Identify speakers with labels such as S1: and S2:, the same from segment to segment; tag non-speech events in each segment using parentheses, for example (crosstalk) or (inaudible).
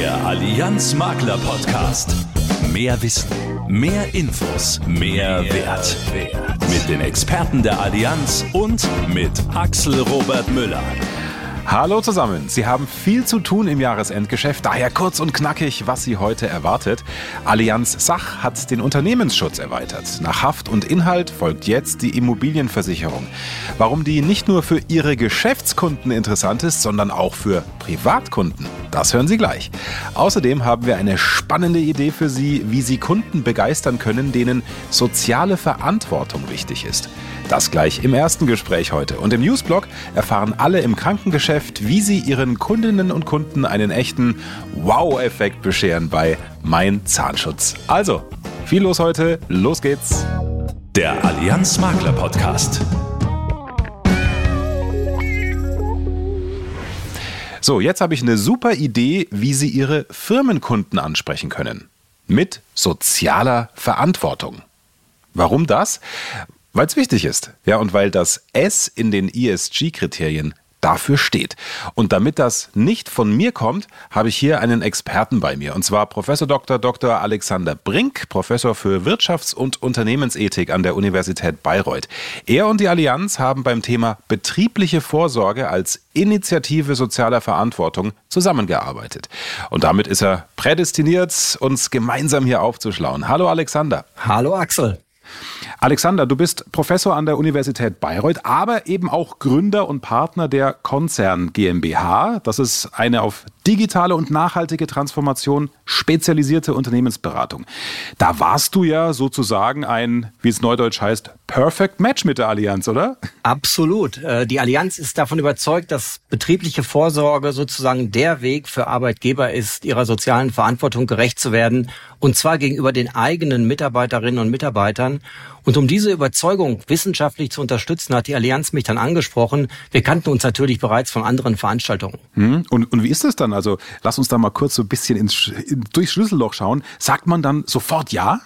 S1: Der Allianz Makler Podcast. Mehr Wissen, mehr Infos, mehr, Wert. Wert. Mit den Experten der Allianz und mit Axel Robert Müller.
S2: Hallo zusammen. Sie haben viel zu tun im Jahresendgeschäft, daher kurz und knackig, was Sie heute erwartet. Allianz Sach hat den Unternehmensschutz erweitert. Nach Haft und Inhalt folgt jetzt die Immobilienversicherung. Warum die nicht nur für Ihre Geschäftskunden interessant ist, sondern auch für Privatkunden, das hören Sie gleich. Außerdem haben wir eine spannende Idee für Sie, wie Sie Kunden begeistern können, denen soziale Verantwortung wichtig ist. Das gleich im ersten Gespräch heute. Und im Newsblog erfahren alle im Krankengeschäft, wie sie ihren Kundinnen und Kunden einen echten Wow-Effekt bescheren bei Mein Zahnschutz. Also, viel los heute, los geht's.
S1: Der Allianz Makler Podcast.
S2: So, jetzt habe ich eine super Idee, wie Sie Ihre Firmenkunden ansprechen können. Mit sozialer Verantwortung. Warum das? Weil es wichtig ist. Ja, und weil das S in den ESG-Kriterien dafür steht. Und damit das nicht von mir kommt, habe ich hier einen Experten bei mir. Und zwar Professor Dr. Dr. Alexander Brink, Professor für Wirtschafts- und Unternehmensethik an der Universität Bayreuth. Er und die Allianz haben beim Thema betriebliche Vorsorge als Initiative sozialer Verantwortung zusammengearbeitet. Und damit ist er prädestiniert, uns gemeinsam hier aufzuschlauen. Hallo Alexander.
S3: Hallo Axel.
S2: Alexander, du bist Professor an der Universität Bayreuth, aber eben auch Gründer und Partner der Konzern GmbH. Das ist eine auf digitale und nachhaltige Transformation spezialisierte Unternehmensberatung. Da warst du ja sozusagen ein, wie es neudeutsch heißt, Perfect Match mit der Allianz, oder?
S3: Absolut. Äh, die Allianz ist davon überzeugt, dass betriebliche Vorsorge sozusagen der Weg für Arbeitgeber ist, ihrer sozialen Verantwortung gerecht zu werden, und zwar gegenüber den eigenen Mitarbeiterinnen und Mitarbeitern. Und um diese Überzeugung wissenschaftlich zu unterstützen, hat die Allianz mich dann angesprochen. Wir kannten uns natürlich bereits von anderen Veranstaltungen.
S2: Hm. Und, und wie ist das dann? Also lass uns da mal kurz so ein bisschen ins, durchs Schlüsselloch schauen. Sagt man dann sofort ja?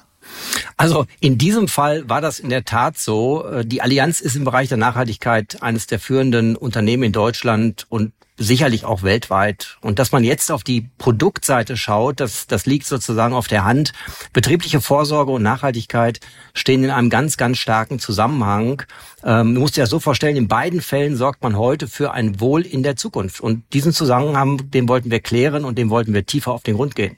S3: Also in diesem Fall war das in der Tat so. Die Allianz ist im Bereich der Nachhaltigkeit eines der führenden Unternehmen in Deutschland und sicherlich auch weltweit. Und dass man jetzt auf die Produktseite schaut, das, das liegt sozusagen auf der Hand. Betriebliche Vorsorge und Nachhaltigkeit stehen in einem ganz, ganz starken Zusammenhang. Ähm, du musst dir das so vorstellen, in beiden Fällen sorgt man heute für ein Wohl in der Zukunft. Und diesen Zusammenhang, den wollten wir klären und dem wollten wir tiefer auf den Grund gehen.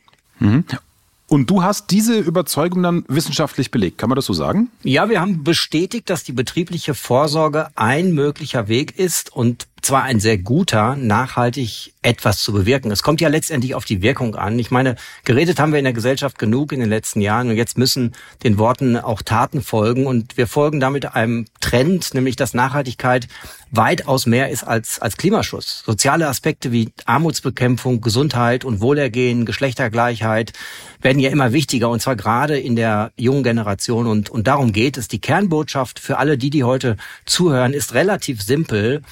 S2: Und du hast diese Überzeugung dann wissenschaftlich belegt, kann man das so sagen?
S3: Ja, wir haben bestätigt, dass die betriebliche Vorsorge ein möglicher Weg ist und zwar ein sehr guter, nachhaltig etwas zu bewirken. Es kommt ja letztendlich auf die Wirkung an. Ich meine, geredet haben wir in der Gesellschaft genug in den letzten Jahren und jetzt müssen den Worten auch Taten folgen und wir folgen damit einem Trend, nämlich dass Nachhaltigkeit weitaus mehr ist als, als Klimaschutz. Soziale Aspekte wie Armutsbekämpfung, Gesundheit und Wohlergehen, Geschlechtergleichheit werden ja immer wichtiger und zwar gerade in der jungen Generation und, und darum geht es. Die Kernbotschaft für alle die, die heute zuhören, ist relativ simpel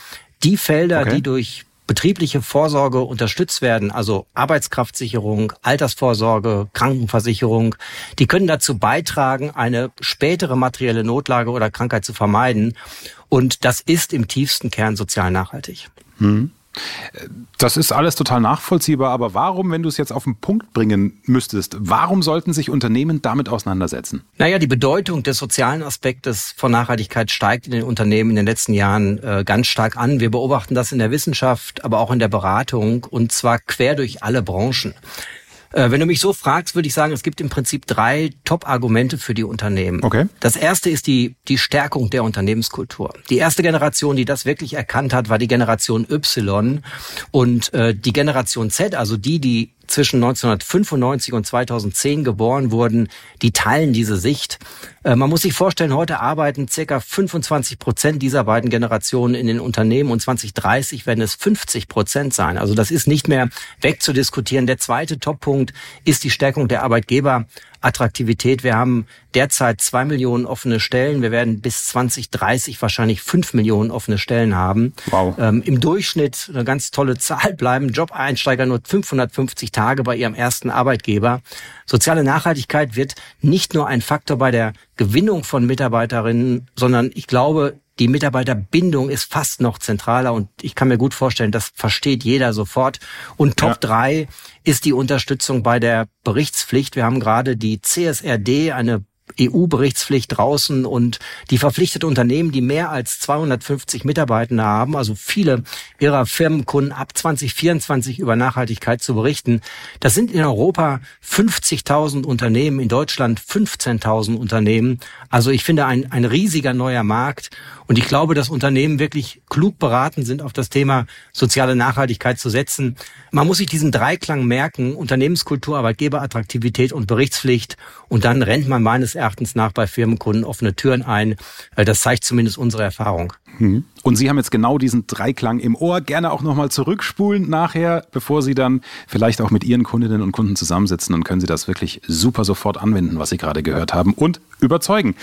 S3: die Felder, okay. die durch betriebliche Vorsorge unterstützt werden, also Arbeitskraftsicherung, Altersvorsorge, Krankenversicherung, die können dazu beitragen, eine spätere materielle Notlage oder Krankheit zu vermeiden. Und das ist im tiefsten Kern sozial nachhaltig.
S2: Hm. Das ist alles total nachvollziehbar, aber warum, wenn du es jetzt auf den Punkt bringen müsstest, warum sollten sich Unternehmen damit auseinandersetzen?
S3: Naja, die Bedeutung des sozialen Aspektes von Nachhaltigkeit steigt in den Unternehmen in den letzten Jahren äh, ganz stark an. Wir beobachten das in der Wissenschaft, aber auch in der Beratung und zwar quer durch alle Branchen. Äh, wenn du mich so fragst, würde ich sagen, es gibt im Prinzip drei Top-Argumente für die Unternehmen.
S2: Okay.
S3: Das erste ist die, die Stärkung der Unternehmenskultur. Die erste Generation, die das wirklich erkannt hat, war die Generation Y. Und äh, die Generation Z, also die, die zwischen 1995 und 2010 geboren wurden, die teilen diese Sicht. Äh, man muss sich vorstellen, heute arbeiten circa 25 Prozent dieser beiden Generationen in den Unternehmen und 2030 werden es 50 Prozent sein. Also das ist nicht mehr wegzudiskutieren. Der zweite Toppunkt ist die Stärkung der Arbeitgeber. Attraktivität. Wir haben derzeit zwei Millionen offene Stellen. Wir werden bis 2030 wahrscheinlich fünf Millionen offene Stellen haben.
S2: Wow.
S3: Ähm, Im Durchschnitt eine ganz tolle (laughs) Zahl bleiben Job-Einsteiger nur 550 Tage bei ihrem ersten Arbeitgeber. Soziale Nachhaltigkeit wird nicht nur ein Faktor bei der Gewinnung von Mitarbeiterinnen, sondern ich glaube, die Mitarbeiterbindung ist fast noch zentraler und ich kann mir gut vorstellen, das versteht jeder sofort. Und Top ja. drei ist die Unterstützung bei der Berichtspflicht. Wir haben gerade die CSRD, eine EU-Berichtspflicht draußen und die verpflichtete Unternehmen, die mehr als 250 Mitarbeitende haben, also viele ihrer Firmenkunden ab 2024 über Nachhaltigkeit zu berichten. Das sind in Europa 50.000 Unternehmen, in Deutschland 15.000 Unternehmen. Also ich finde ein, ein riesiger neuer Markt und ich glaube, dass Unternehmen wirklich klug beraten sind, auf das Thema soziale Nachhaltigkeit zu setzen. Man muss sich diesen Dreiklang merken, Unternehmenskultur, Arbeitgeberattraktivität und Berichtspflicht. Und dann rennt man meines Erachtens nach bei Firmenkunden offene Türen ein. Das zeigt zumindest unsere Erfahrung.
S2: Mhm. Und Sie haben jetzt genau diesen Dreiklang im Ohr. Gerne auch nochmal zurückspulen nachher, bevor Sie dann vielleicht auch mit Ihren Kundinnen und Kunden zusammensitzen. Dann können Sie das wirklich super sofort anwenden, was Sie gerade gehört haben und überzeugen.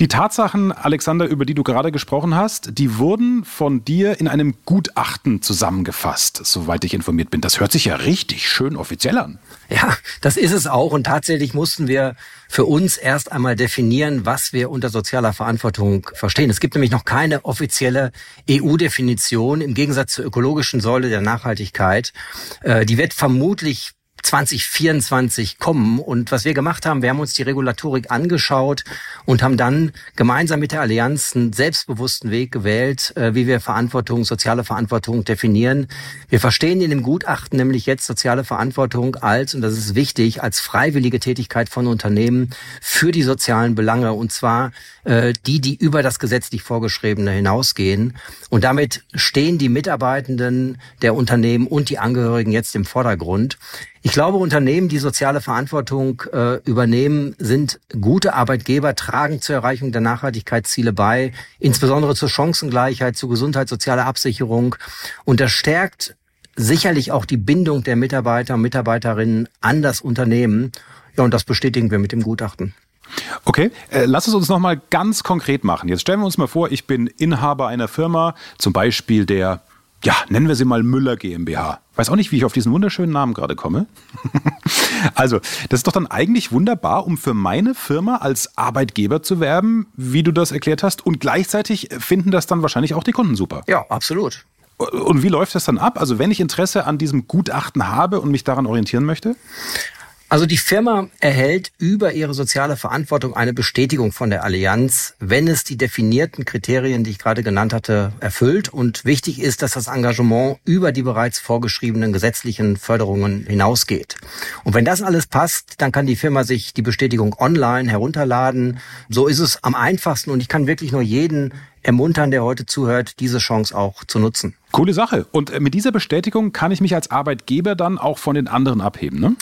S2: Die Tatsachen, Alexander, über die du gerade gesprochen hast, die wurden von dir in einem Gutachten zusammengefasst, soweit ich informiert bin. Das hört sich ja richtig schön offiziell an.
S3: Ja, das ist es auch. Und tatsächlich mussten wir für uns erst einmal definieren, was wir unter sozialer Verantwortung verstehen. Es gibt nämlich noch keine offizielle EU-Definition im Gegensatz zur ökologischen Säule der Nachhaltigkeit. Äh, die wird vermutlich 2024 kommen. Und was wir gemacht haben, wir haben uns die Regulatorik angeschaut und haben dann gemeinsam mit der Allianz einen selbstbewussten Weg gewählt, äh, wie wir Verantwortung, soziale Verantwortung definieren. Wir verstehen in dem Gutachten nämlich jetzt soziale Verantwortung als, und das ist wichtig, als freiwillige Tätigkeit von Unternehmen für die sozialen Belange. Und zwar äh, die, die über das gesetzlich Vorgeschriebene hinausgehen. Und damit stehen die Mitarbeitenden der Unternehmen und die Angehörigen jetzt im Vordergrund. Ich glaube, Unternehmen, die soziale Verantwortung äh, übernehmen, sind gute Arbeitgeber, tragen zur Erreichung der Nachhaltigkeitsziele bei, insbesondere zur Chancengleichheit, zur Gesundheit, sozialer Absicherung. Und das stärkt sicherlich auch die Bindung der Mitarbeiter und Mitarbeiterinnen an das Unternehmen. Ja, und das bestätigen wir mit dem Gutachten.
S2: Okay, äh, lass es uns nochmal ganz konkret machen. Jetzt stellen wir uns mal vor, ich bin Inhaber einer Firma, zum Beispiel der ja, nennen wir sie mal Müller GmbH. Weiß auch nicht, wie ich auf diesen wunderschönen Namen gerade komme. (laughs) also, das ist doch dann eigentlich wunderbar, um für meine Firma als Arbeitgeber zu werben, wie du das erklärt hast. Und gleichzeitig finden das dann wahrscheinlich auch die Kunden super.
S3: Ja, absolut.
S2: Und wie läuft das dann ab? Also, wenn ich Interesse an diesem Gutachten habe und mich daran orientieren möchte?
S3: Also die Firma erhält über ihre soziale Verantwortung eine Bestätigung von der Allianz, wenn es die definierten Kriterien, die ich gerade genannt hatte, erfüllt. Und wichtig ist, dass das Engagement über die bereits vorgeschriebenen gesetzlichen Förderungen hinausgeht. Und wenn das alles passt, dann kann die Firma sich die Bestätigung online herunterladen. So ist es am einfachsten und ich kann wirklich nur jeden ermuntern, der heute zuhört, diese Chance auch zu nutzen.
S2: Coole Sache. Und mit dieser Bestätigung kann ich mich als Arbeitgeber dann auch von den anderen abheben, ne?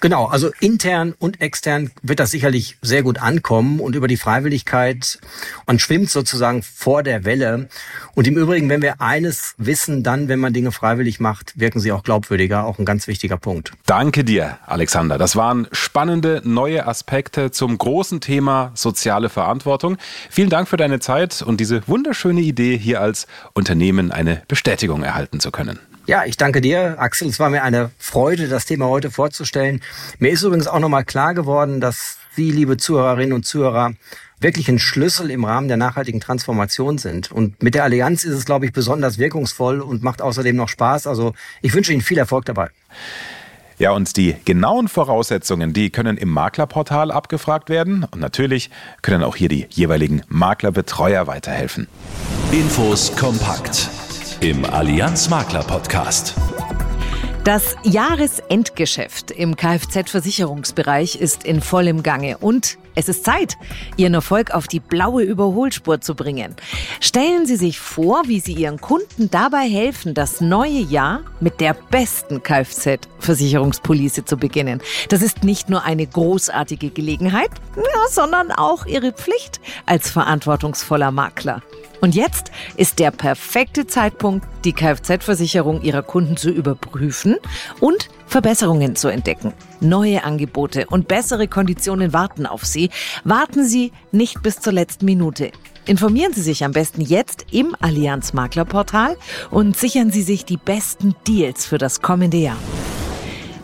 S3: Genau, also intern und extern wird das sicherlich sehr gut ankommen und über die Freiwilligkeit, man schwimmt sozusagen vor der Welle. Und im Übrigen, wenn wir eines wissen, dann, wenn man Dinge freiwillig macht, wirken sie auch glaubwürdiger, auch ein ganz wichtiger Punkt.
S2: Danke dir, Alexander. Das waren spannende neue Aspekte zum großen Thema soziale Verantwortung. Vielen Dank für deine Zeit und diese wunderschöne Idee, hier als Unternehmen eine Bestätigung erhalten zu können.
S3: Ja, ich danke dir, Axel. Es war mir eine Freude, das Thema heute vorzustellen. Mir ist übrigens auch nochmal klar geworden, dass Sie, liebe Zuhörerinnen und Zuhörer, wirklich ein Schlüssel im Rahmen der nachhaltigen Transformation sind. Und mit der Allianz ist es, glaube ich, besonders wirkungsvoll und macht außerdem noch Spaß. Also ich wünsche Ihnen viel Erfolg dabei.
S2: Ja, und die genauen Voraussetzungen, die können im Maklerportal abgefragt werden. Und natürlich können auch hier die jeweiligen Maklerbetreuer weiterhelfen.
S1: Infos kompakt im Allianz Makler Podcast.
S4: Das Jahresendgeschäft im Kfz-Versicherungsbereich ist in vollem Gange und es ist Zeit, Ihren Erfolg auf die blaue Überholspur zu bringen. Stellen Sie sich vor, wie Sie Ihren Kunden dabei helfen, das neue Jahr mit der besten Kfz-Versicherungspolice zu beginnen. Das ist nicht nur eine großartige Gelegenheit, sondern auch Ihre Pflicht als verantwortungsvoller Makler. Und jetzt ist der perfekte Zeitpunkt, die Kfz-Versicherung Ihrer Kunden zu überprüfen und Verbesserungen zu entdecken. Neue Angebote und bessere Konditionen warten auf Sie. Warten Sie nicht bis zur letzten Minute. Informieren Sie sich am besten jetzt im Allianz Maklerportal und sichern Sie sich die besten Deals für das kommende Jahr.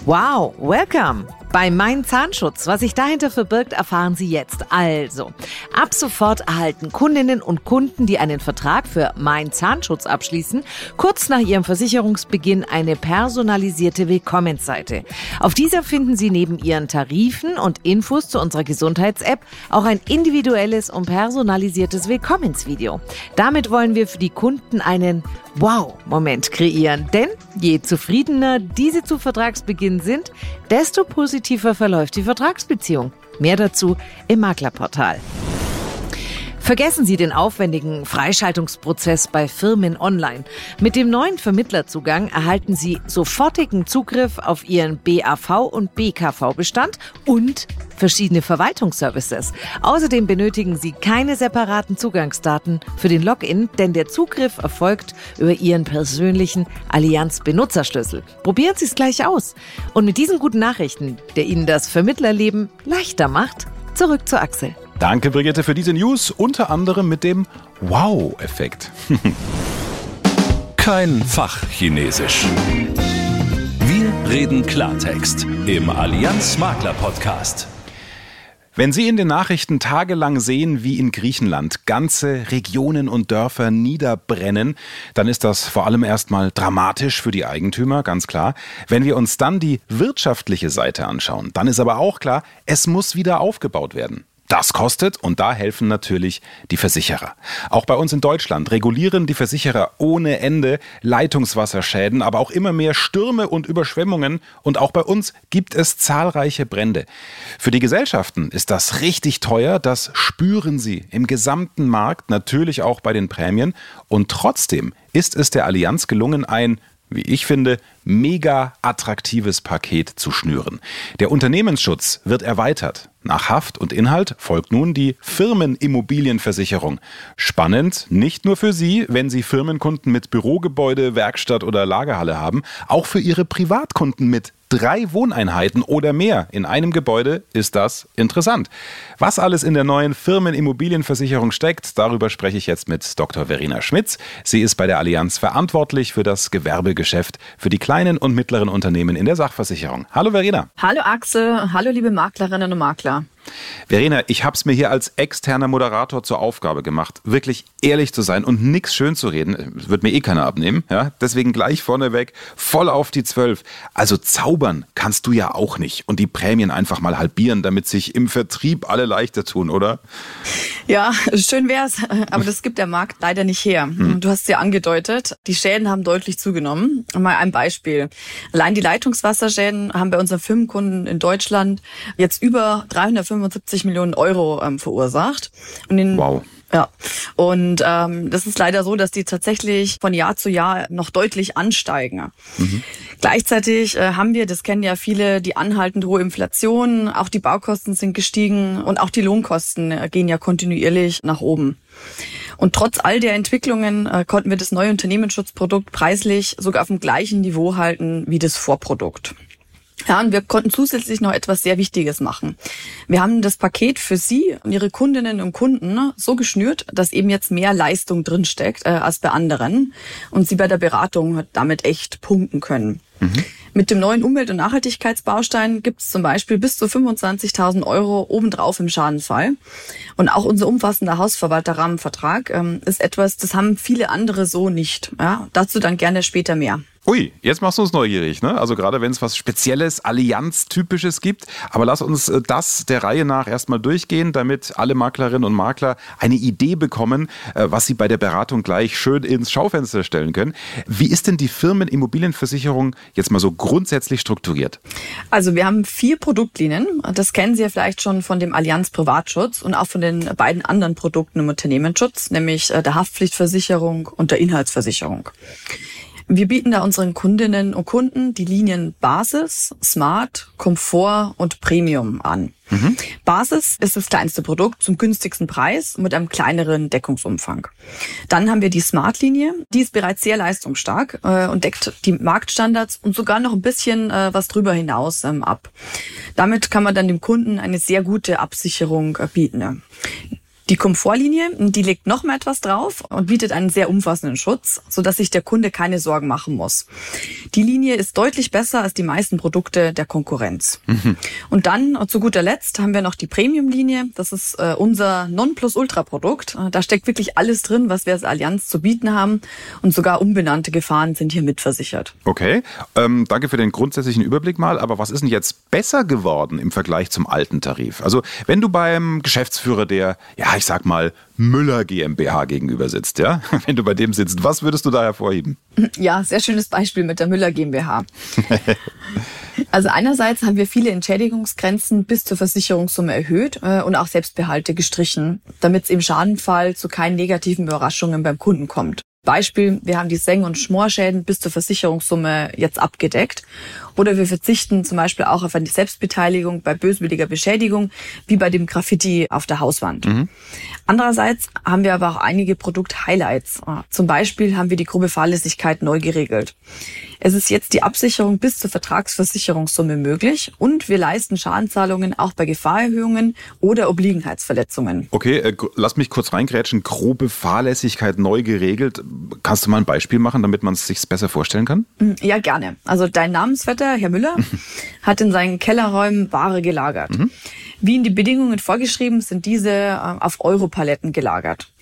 S4: Wow, welcome! Bei Mein Zahnschutz, was sich dahinter verbirgt, erfahren Sie jetzt. Also, ab sofort erhalten Kundinnen und Kunden, die einen Vertrag für Mein Zahnschutz abschließen, kurz nach ihrem Versicherungsbeginn eine personalisierte Willkommensseite. Auf dieser finden Sie neben Ihren Tarifen und Infos zu unserer Gesundheits-App auch ein individuelles und personalisiertes Willkommensvideo. Damit wollen wir für die Kunden einen Wow-Moment kreieren. Denn je zufriedener diese zu Vertragsbeginn sind, desto positiver verläuft die Vertragsbeziehung. Mehr dazu im Maklerportal. Vergessen Sie den aufwendigen Freischaltungsprozess bei Firmen online. Mit dem neuen Vermittlerzugang erhalten Sie sofortigen Zugriff auf Ihren BAV und BKV-Bestand und verschiedene Verwaltungsservices. Außerdem benötigen Sie keine separaten Zugangsdaten für den Login, denn der Zugriff erfolgt über Ihren persönlichen Allianz-Benutzerschlüssel. Probieren Sie es gleich aus. Und mit diesen guten Nachrichten, der Ihnen das Vermittlerleben leichter macht, zurück zu Axel.
S2: Danke, Brigitte, für diese News, unter anderem mit dem Wow-Effekt. (laughs)
S1: Kein Fachchinesisch. Wir reden Klartext im Allianz Makler Podcast.
S2: Wenn Sie in den Nachrichten tagelang sehen, wie in Griechenland ganze Regionen und Dörfer niederbrennen, dann ist das vor allem erstmal dramatisch für die Eigentümer, ganz klar. Wenn wir uns dann die wirtschaftliche Seite anschauen, dann ist aber auch klar, es muss wieder aufgebaut werden. Das kostet und da helfen natürlich die Versicherer. Auch bei uns in Deutschland regulieren die Versicherer ohne Ende Leitungswasserschäden, aber auch immer mehr Stürme und Überschwemmungen und auch bei uns gibt es zahlreiche Brände. Für die Gesellschaften ist das richtig teuer, das spüren sie im gesamten Markt, natürlich auch bei den Prämien und trotzdem ist es der Allianz gelungen, ein wie ich finde, mega attraktives Paket zu schnüren. Der Unternehmensschutz wird erweitert. Nach Haft und Inhalt folgt nun die Firmenimmobilienversicherung. Spannend, nicht nur für Sie, wenn Sie Firmenkunden mit Bürogebäude, Werkstatt oder Lagerhalle haben, auch für Ihre Privatkunden mit drei Wohneinheiten oder mehr in einem Gebäude ist das interessant. Was alles in der neuen Firmenimmobilienversicherung steckt, darüber spreche ich jetzt mit Dr. Verena Schmitz. Sie ist bei der Allianz verantwortlich für das Gewerbegeschäft für die kleinen und mittleren Unternehmen in der Sachversicherung. Hallo Verena.
S5: Hallo Axel, hallo liebe Maklerinnen und Makler.
S2: Verena, ich habe es mir hier als externer Moderator zur Aufgabe gemacht, wirklich ehrlich zu sein und nichts schön zu reden. Das wird mir eh keiner abnehmen. Ja? Deswegen gleich vorneweg, voll auf die Zwölf. Also zaubern kannst du ja auch nicht und die Prämien einfach mal halbieren, damit sich im Vertrieb alle leichter tun, oder?
S5: Ja, schön wär's, aber das gibt der Markt leider nicht her. Hm. Du hast ja angedeutet, die Schäden haben deutlich zugenommen. Mal ein Beispiel. Allein die Leitungswasserschäden haben bei unseren Firmenkunden in Deutschland jetzt über 375 Millionen Euro ähm, verursacht.
S2: Und in, wow.
S5: Ja, und ähm, das ist leider so, dass die tatsächlich von Jahr zu Jahr noch deutlich ansteigen. Mhm. Gleichzeitig äh, haben wir, das kennen ja viele, die anhaltend hohe Inflation, auch die Baukosten sind gestiegen und auch die Lohnkosten äh, gehen ja kontinuierlich nach oben. Und trotz all der Entwicklungen äh, konnten wir das neue Unternehmensschutzprodukt preislich sogar auf dem gleichen Niveau halten wie das Vorprodukt. Ja, und wir konnten zusätzlich noch etwas sehr Wichtiges machen. Wir haben das Paket für Sie und Ihre Kundinnen und Kunden so geschnürt, dass eben jetzt mehr Leistung drinsteckt äh, als bei anderen und Sie bei der Beratung damit echt punkten können. Mhm. Mit dem neuen Umwelt- und Nachhaltigkeitsbaustein gibt es zum Beispiel bis zu 25.000 Euro obendrauf im Schadenfall. Und auch unser umfassender Hausverwalterrahmenvertrag ähm, ist etwas, das haben viele andere so nicht. Ja, dazu dann gerne später mehr.
S2: Ui, jetzt machst du uns neugierig, ne? Also gerade wenn es was Spezielles, Allianz-typisches gibt. Aber lass uns äh, das der Reihe nach erstmal durchgehen, damit alle Maklerinnen und Makler eine Idee bekommen, äh, was sie bei der Beratung gleich schön ins Schaufenster stellen können. Wie ist denn die Firmenimmobilienversicherung jetzt mal so grundsätzlich strukturiert?
S5: Also wir haben vier Produktlinien. Das kennen Sie ja vielleicht schon von dem Allianz Privatschutz und auch von den beiden anderen Produkten im Unternehmensschutz, nämlich äh, der Haftpflichtversicherung und der Inhaltsversicherung. Wir bieten da unseren Kundinnen und Kunden die Linien Basis, Smart, Komfort und Premium an. Mhm. Basis ist das kleinste Produkt zum günstigsten Preis mit einem kleineren Deckungsumfang. Dann haben wir die Smart-Linie. Die ist bereits sehr leistungsstark äh, und deckt die Marktstandards und sogar noch ein bisschen äh, was drüber hinaus ähm, ab. Damit kann man dann dem Kunden eine sehr gute Absicherung äh, bieten. Die Komfortlinie, die legt noch mal etwas drauf und bietet einen sehr umfassenden Schutz, sodass sich der Kunde keine Sorgen machen muss. Die Linie ist deutlich besser als die meisten Produkte der Konkurrenz. Mhm. Und dann zu guter Letzt haben wir noch die Premium-Linie. Das ist äh, unser Nonplusultra-Produkt. Äh, da steckt wirklich alles drin, was wir als Allianz zu bieten haben und sogar unbenannte Gefahren sind hier mitversichert.
S2: Okay, ähm, danke für den grundsätzlichen Überblick mal. Aber was ist denn jetzt besser geworden im Vergleich zum alten Tarif? Also wenn du beim Geschäftsführer der, ja ich sag mal, Müller GmbH gegenüber sitzt, ja? (laughs) Wenn du bei dem sitzt, was würdest du da hervorheben?
S5: Ja, sehr schönes Beispiel mit der Müller GmbH. (laughs) also einerseits haben wir viele Entschädigungsgrenzen bis zur Versicherungssumme erhöht äh, und auch Selbstbehalte gestrichen, damit es im Schadenfall zu keinen negativen Überraschungen beim Kunden kommt. Beispiel, wir haben die Seng- und Schmorschäden bis zur Versicherungssumme jetzt abgedeckt. Oder wir verzichten zum Beispiel auch auf eine Selbstbeteiligung bei böswilliger Beschädigung, wie bei dem Graffiti auf der Hauswand. Mhm. Andererseits haben wir aber auch einige Produkt-Highlights. Zum Beispiel haben wir die grobe Fahrlässigkeit neu geregelt. Es ist jetzt die Absicherung bis zur Vertragsversicherungssumme möglich und wir leisten Schadenzahlungen auch bei Gefahrerhöhungen oder Obliegenheitsverletzungen.
S2: Okay, äh, lass mich kurz reingrätschen. Grobe Fahrlässigkeit neu geregelt. Kannst du mal ein Beispiel machen, damit man es sich besser vorstellen kann?
S5: Mm, ja, gerne. Also dein Namensvetter, Herr Müller, hat in seinen Kellerräumen Ware gelagert. Mhm. Wie in die Bedingungen vorgeschrieben, sind diese äh, auf Europaletten gelagert.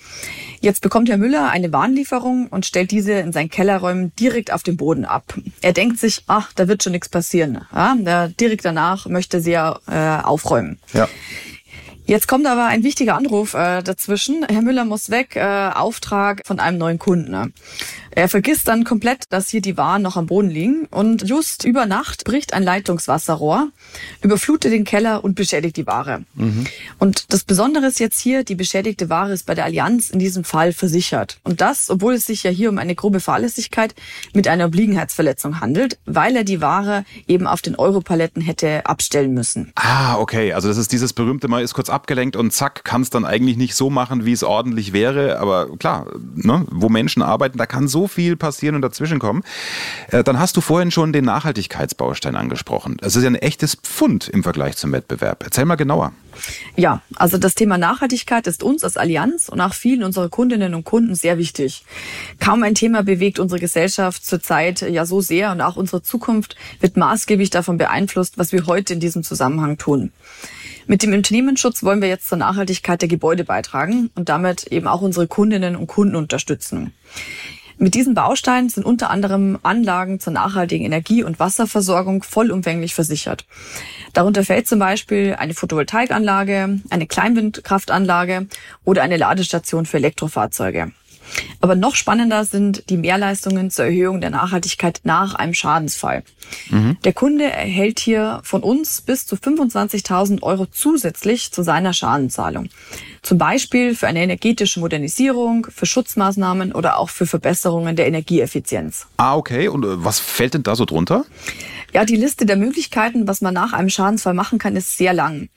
S5: Jetzt bekommt Herr Müller eine Warenlieferung und stellt diese in seinen Kellerräumen direkt auf den Boden ab. Er denkt sich, ach, da wird schon nichts passieren. Ja, direkt danach möchte sie ja äh, aufräumen. Ja. Jetzt kommt aber ein wichtiger Anruf äh, dazwischen. Herr Müller muss weg, äh, Auftrag von einem neuen Kunden. Er vergisst dann komplett, dass hier die Waren noch am Boden liegen und just über Nacht bricht ein Leitungswasserrohr, überflutet den Keller und beschädigt die Ware. Mhm. Und das Besondere ist jetzt hier, die beschädigte Ware ist bei der Allianz in diesem Fall versichert. Und das, obwohl es sich ja hier um eine grobe Fahrlässigkeit mit einer Obliegenheitsverletzung handelt, weil er die Ware eben auf den Europaletten hätte abstellen müssen.
S2: Ah, okay. Also das ist dieses berühmte Mal ist kurz abgelenkt und zack, kann es dann eigentlich nicht so machen, wie es ordentlich wäre. Aber klar, ne, wo Menschen arbeiten, da kann so so viel passieren und dazwischen kommen. Äh, dann hast du vorhin schon den Nachhaltigkeitsbaustein angesprochen. Das ist ja ein echtes Pfund im Vergleich zum Wettbewerb. Erzähl mal genauer.
S5: Ja, also das Thema Nachhaltigkeit ist uns als Allianz und auch vielen unserer Kundinnen und Kunden sehr wichtig. Kaum ein Thema bewegt unsere Gesellschaft zurzeit ja so sehr und auch unsere Zukunft wird maßgeblich davon beeinflusst, was wir heute in diesem Zusammenhang tun. Mit dem Unternehmensschutz wollen wir jetzt zur Nachhaltigkeit der Gebäude beitragen und damit eben auch unsere Kundinnen und Kunden unterstützen. Mit diesen Bausteinen sind unter anderem Anlagen zur nachhaltigen Energie- und Wasserversorgung vollumfänglich versichert. Darunter fällt zum Beispiel eine Photovoltaikanlage, eine Kleinwindkraftanlage oder eine Ladestation für Elektrofahrzeuge. Aber noch spannender sind die Mehrleistungen zur Erhöhung der Nachhaltigkeit nach einem Schadensfall. Mhm. Der Kunde erhält hier von uns bis zu 25.000 Euro zusätzlich zu seiner Schadenzahlung. Zum Beispiel für eine energetische Modernisierung, für Schutzmaßnahmen oder auch für Verbesserungen der Energieeffizienz.
S2: Ah, okay. Und äh, was fällt denn da so drunter?
S5: Ja, die Liste der Möglichkeiten, was man nach einem Schadensfall machen kann, ist sehr lang.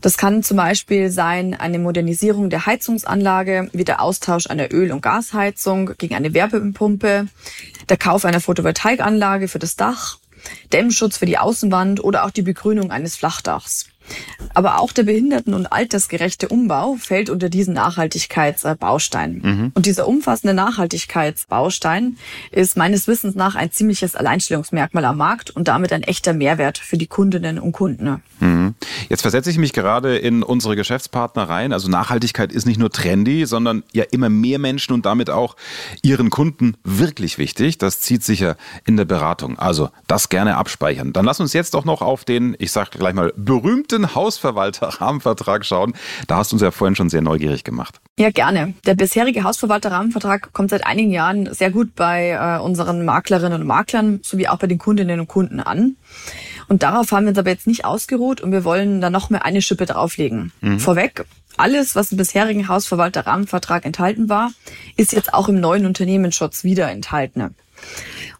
S5: Das kann zum Beispiel sein eine Modernisierung der Heizungsanlage, wie der Austausch einer Öl- und Gasheizung gegen eine Wärmepumpe, der Kauf einer Photovoltaikanlage für das Dach, Dämmschutz für die Außenwand oder auch die Begrünung eines Flachdachs. Aber auch der behinderten- und altersgerechte Umbau fällt unter diesen Nachhaltigkeitsbaustein. Mhm. Und dieser umfassende Nachhaltigkeitsbaustein ist meines Wissens nach ein ziemliches Alleinstellungsmerkmal am Markt und damit ein echter Mehrwert für die Kundinnen und Kunden.
S2: Mhm. Jetzt versetze ich mich gerade in unsere Geschäftspartner rein. Also Nachhaltigkeit ist nicht nur trendy, sondern ja immer mehr Menschen und damit auch ihren Kunden wirklich wichtig. Das zieht sicher in der Beratung. Also das gerne abspeichern. Dann lass uns jetzt doch noch auf den, ich sage gleich mal, berühmten berühmten Hausverwalter-Rahmenvertrag (laughs) schauen. Da hast du uns ja vorhin schon sehr neugierig gemacht.
S5: Ja, gerne. Der bisherige Hausverwalter-Rahmenvertrag kommt seit einigen Jahren sehr gut bei äh, unseren Maklerinnen und Maklern sowie auch bei den Kundinnen und Kunden an. Und darauf haben wir uns aber jetzt nicht ausgeruht und wir wollen da noch mehr eine Schippe drauflegen. Mhm. Vorweg, alles, was im bisherigen Hausverwalter-Rahmenvertrag enthalten war, ist jetzt auch im neuen Unternehmensschutz wieder enthalten.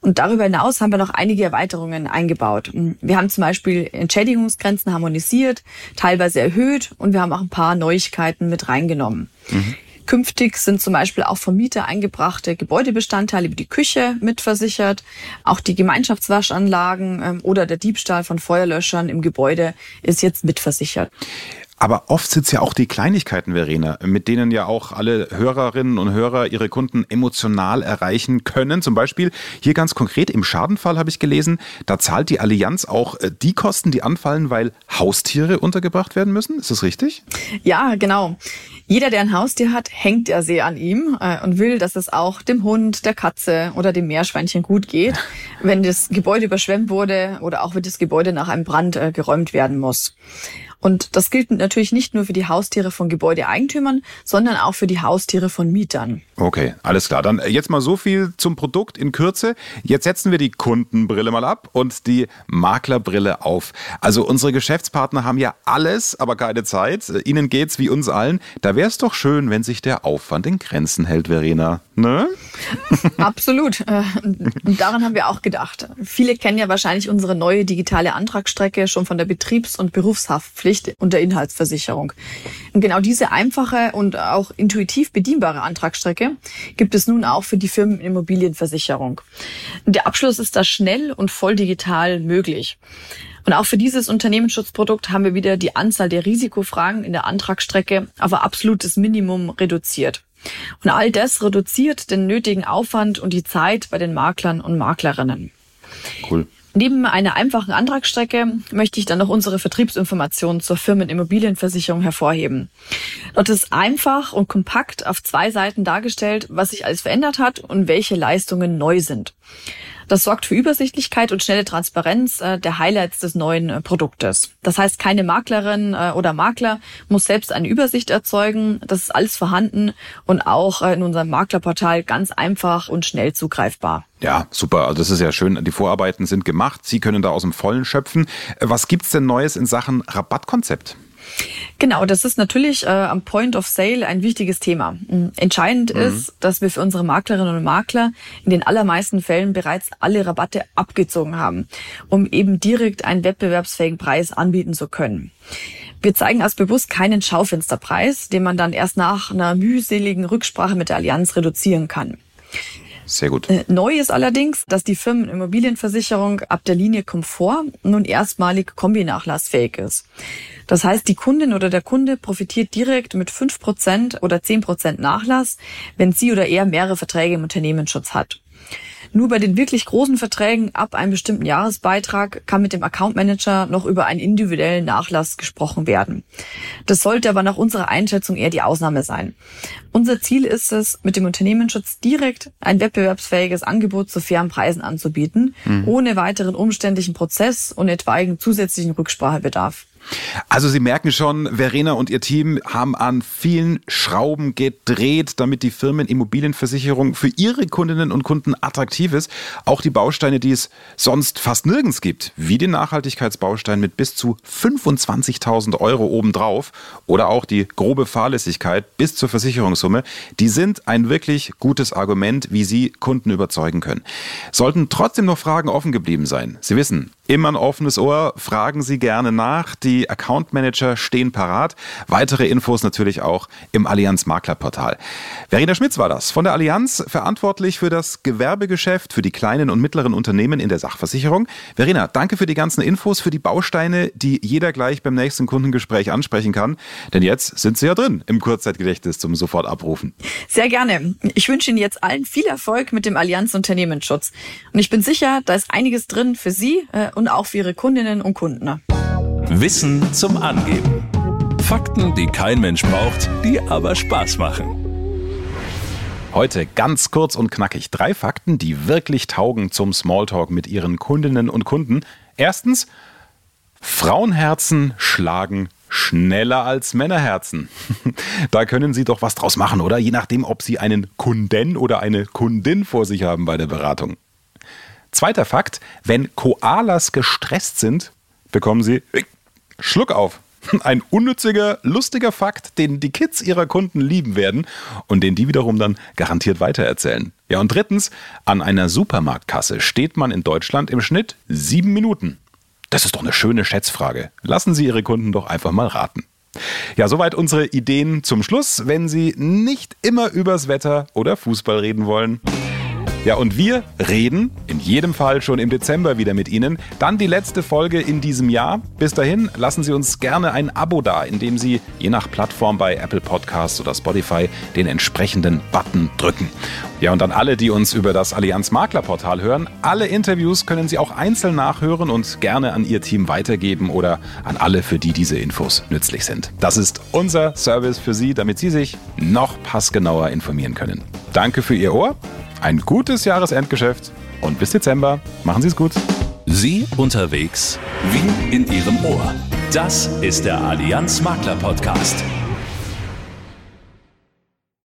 S5: Und darüber hinaus haben wir noch einige Erweiterungen eingebaut. Wir haben zum Beispiel Entschädigungsgrenzen harmonisiert, teilweise erhöht und wir haben auch ein paar Neuigkeiten mit reingenommen. Mhm. Künftig sind zum Beispiel auch vom Mieter eingebrachte Gebäudebestandteile wie die Küche mitversichert. Auch die Gemeinschaftswaschanlagen ähm, oder der Diebstahl von Feuerlöschern im Gebäude ist jetzt mitversichert.
S2: Aber oft sind es ja auch die Kleinigkeiten, Verena, mit denen ja auch alle Hörerinnen und Hörer ihre Kunden emotional erreichen können. Zum Beispiel hier ganz konkret im Schadenfall habe ich gelesen, da zahlt die Allianz auch äh, die Kosten, die anfallen, weil Haustiere untergebracht werden müssen. Ist das richtig?
S5: Ja, genau. Jeder, der ein Haustier hat, hängt ja sehr an ihm äh, und will, dass es auch dem Hund, der Katze oder dem Meerschweinchen gut geht, wenn das Gebäude überschwemmt wurde oder auch wenn das Gebäude nach einem Brand äh, geräumt werden muss. Und das gilt natürlich nicht nur für die Haustiere von Gebäudeeigentümern, sondern auch für die Haustiere von Mietern.
S2: Okay, alles klar. Dann jetzt mal so viel zum Produkt in Kürze. Jetzt setzen wir die Kundenbrille mal ab und die Maklerbrille auf. Also unsere Geschäftspartner haben ja alles, aber keine Zeit. Ihnen geht's wie uns allen. Da wäre es doch schön, wenn sich der Aufwand in Grenzen hält, Verena. Ne? (laughs)
S5: Absolut. Äh, und daran haben wir auch gedacht. Viele kennen ja wahrscheinlich unsere neue digitale Antragsstrecke schon von der Betriebs- und Berufshaftpflicht und der Inhaltsversicherung. Und genau diese einfache und auch intuitiv bedienbare Antragsstrecke gibt es nun auch für die Firmenimmobilienversicherung. Der Abschluss ist da schnell und voll digital möglich. Und auch für dieses Unternehmensschutzprodukt haben wir wieder die Anzahl der Risikofragen in der Antragsstrecke auf ein absolutes Minimum reduziert. Und all das reduziert den nötigen Aufwand und die Zeit bei den Maklern und Maklerinnen.
S2: Cool.
S5: Neben einer einfachen Antragsstrecke möchte ich dann noch unsere Vertriebsinformationen zur Firmenimmobilienversicherung hervorheben. Dort ist einfach und kompakt auf zwei Seiten dargestellt, was sich alles verändert hat und welche Leistungen neu sind. Das sorgt für Übersichtlichkeit und schnelle Transparenz äh, der Highlights des neuen äh, Produktes. Das heißt, keine Maklerin äh, oder Makler muss selbst eine Übersicht erzeugen. Das ist alles vorhanden und auch in unserem Maklerportal ganz einfach und schnell zugreifbar.
S2: Ja, super. Also das ist ja schön. Die Vorarbeiten sind gemacht. Sie können da aus dem Vollen schöpfen. Was gibt's denn Neues in Sachen Rabattkonzept?
S5: Genau, das ist natürlich äh, am Point of Sale ein wichtiges Thema. Mhm. Entscheidend mhm. ist, dass wir für unsere Maklerinnen und Makler in den allermeisten Fällen bereits alle Rabatte abgezogen haben, um eben direkt einen wettbewerbsfähigen Preis anbieten zu können. Wir zeigen als bewusst keinen Schaufensterpreis, den man dann erst nach einer mühseligen Rücksprache mit der Allianz reduzieren kann.
S2: Sehr gut.
S5: Äh, neu ist allerdings, dass die Firmenimmobilienversicherung ab der Linie Komfort nun erstmalig kombinachlassfähig ist. Das heißt, die Kundin oder der Kunde profitiert direkt mit fünf Prozent oder zehn Prozent Nachlass, wenn sie oder er mehrere Verträge im Unternehmensschutz hat. Nur bei den wirklich großen Verträgen ab einem bestimmten Jahresbeitrag kann mit dem Account Manager noch über einen individuellen Nachlass gesprochen werden. Das sollte aber nach unserer Einschätzung eher die Ausnahme sein. Unser Ziel ist es, mit dem Unternehmensschutz direkt ein wettbewerbsfähiges Angebot zu fairen Preisen anzubieten, mhm. ohne weiteren umständlichen Prozess und etwaigen zusätzlichen Rücksprachebedarf.
S2: Also Sie merken schon, Verena und ihr Team haben an vielen Schrauben gedreht, damit die Firmenimmobilienversicherung für ihre Kundinnen und Kunden attraktiv ist. Auch die Bausteine, die es sonst fast nirgends gibt, wie den Nachhaltigkeitsbaustein mit bis zu 25.000 Euro obendrauf oder auch die grobe Fahrlässigkeit bis zur Versicherungssumme, die sind ein wirklich gutes Argument, wie Sie Kunden überzeugen können. Sollten trotzdem noch Fragen offen geblieben sein. Sie wissen, Immer ein offenes Ohr, fragen Sie gerne nach. Die Account Manager stehen parat. Weitere Infos natürlich auch im Allianz Maklerportal. Verena Schmitz war das von der Allianz, verantwortlich für das Gewerbegeschäft, für die kleinen und mittleren Unternehmen in der Sachversicherung. Verena, danke für die ganzen Infos, für die Bausteine, die jeder gleich beim nächsten Kundengespräch ansprechen kann. Denn jetzt sind Sie ja drin im Kurzzeitgedächtnis zum sofort abrufen.
S5: Sehr gerne. Ich wünsche Ihnen jetzt allen viel Erfolg mit dem Allianz Unternehmensschutz. Und ich bin sicher, da ist einiges drin für Sie äh, und auch für Ihre Kundinnen und Kunden.
S1: Wissen zum Angeben. Fakten, die kein Mensch braucht, die aber Spaß machen.
S2: Heute ganz kurz und knackig drei Fakten, die wirklich taugen zum Smalltalk mit Ihren Kundinnen und Kunden. Erstens, Frauenherzen schlagen schneller als Männerherzen. (laughs) da können Sie doch was draus machen, oder? Je nachdem, ob Sie einen Kunden oder eine Kundin vor sich haben bei der Beratung. Zweiter Fakt, wenn Koalas gestresst sind, bekommen sie Schluck auf. (laughs) Ein unnütziger, lustiger Fakt, den die Kids ihrer Kunden lieben werden und den die wiederum dann garantiert weitererzählen. Ja, und drittens, an einer Supermarktkasse steht man in Deutschland im Schnitt sieben Minuten. Das ist doch eine schöne Schätzfrage. Lassen Sie Ihre Kunden doch einfach mal raten. Ja, soweit unsere Ideen zum Schluss, wenn Sie nicht immer übers Wetter oder Fußball reden wollen. Ja, und wir reden in jedem Fall schon im Dezember wieder mit Ihnen. Dann die letzte Folge in diesem Jahr. Bis dahin lassen Sie uns gerne ein Abo da, indem Sie je nach Plattform bei Apple Podcasts oder Spotify den entsprechenden Button drücken. Ja, und an alle, die uns über das Allianz Maklerportal hören, alle Interviews können Sie auch einzeln nachhören und gerne an Ihr Team weitergeben oder an alle, für die diese Infos nützlich sind. Das ist unser Service für Sie, damit Sie sich noch passgenauer informieren können. Danke für Ihr Ohr ein gutes Jahresendgeschäft und bis Dezember. Machen Sie es gut.
S1: Sie unterwegs wie in Ihrem Ohr. Das ist der Allianz Makler Podcast.